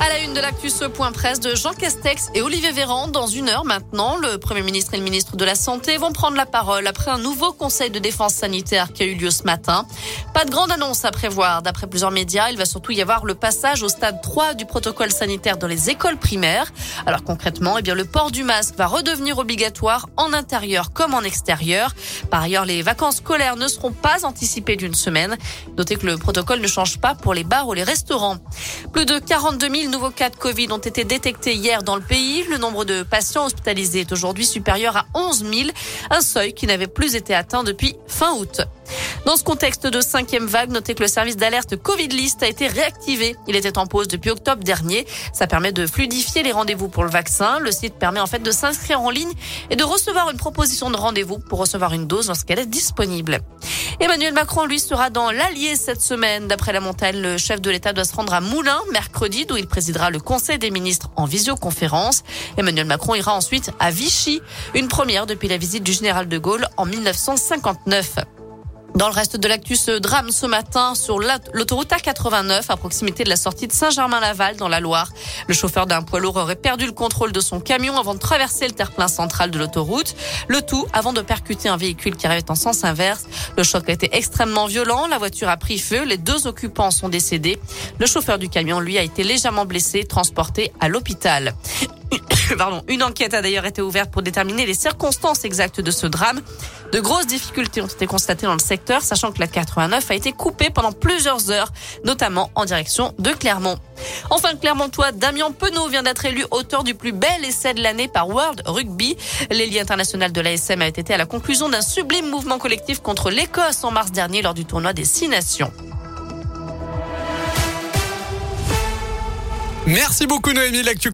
À la une de l'actu, point presse de Jean Castex et Olivier Véran. Dans une heure maintenant, le Premier ministre et le ministre de la Santé vont prendre la parole après un nouveau conseil de défense sanitaire qui a eu lieu ce matin. Pas de grande annonce à prévoir. D'après plusieurs médias, il va surtout y avoir le passage au stade 3 du protocole sanitaire dans les écoles primaires. Alors concrètement, eh bien, le port du masque va redevenir obligatoire en intérieur comme en extérieur. Par ailleurs, les vacances scolaires ne seront pas anticipées d'une semaine. Notez que le protocole ne change pas pour les bars ou les restaurants. Plus de 42 000 nouveaux cas de Covid ont été détectés hier dans le pays. Le nombre de patients hospitalisés est aujourd'hui supérieur à 11 000, un seuil qui n'avait plus été atteint depuis fin août. Dans ce contexte de cinquième vague, notez que le service d'alerte Covid List a été réactivé. Il était en pause depuis octobre dernier. Ça permet de fluidifier les rendez-vous pour le vaccin. Le site permet en fait de s'inscrire en ligne et de recevoir une proposition de rendez-vous pour recevoir une dose lorsqu'elle est disponible. Emmanuel Macron, lui, sera dans l'Allier cette semaine. D'après la montagne, le chef de l'État doit se rendre à Moulins mercredi, d'où il présidera le Conseil des ministres en visioconférence. Emmanuel Macron ira ensuite à Vichy, une première depuis la visite du général de Gaulle en 1959. Dans le reste de l'actu, ce drame ce matin sur l'autoroute A89 à proximité de la sortie de Saint-Germain-Laval dans la Loire. Le chauffeur d'un poids lourd aurait perdu le contrôle de son camion avant de traverser le terre-plein central de l'autoroute. Le tout avant de percuter un véhicule qui arrivait en sens inverse. Le choc a été extrêmement violent. La voiture a pris feu. Les deux occupants sont décédés. Le chauffeur du camion, lui, a été légèrement blessé, transporté à l'hôpital. Une enquête a d'ailleurs été ouverte pour déterminer les circonstances exactes de ce drame. De grosses difficultés ont été constatées dans le secteur, sachant que la 89 a été coupée pendant plusieurs heures, notamment en direction de Clermont. Enfin, Clermontois, Damien Penaud vient d'être élu auteur du plus bel essai de l'année par World Rugby. L'élite international de l'ASM a été à la conclusion d'un sublime mouvement collectif contre l'Écosse en mars dernier lors du tournoi des Six Nations. Merci beaucoup Noémie. L'actu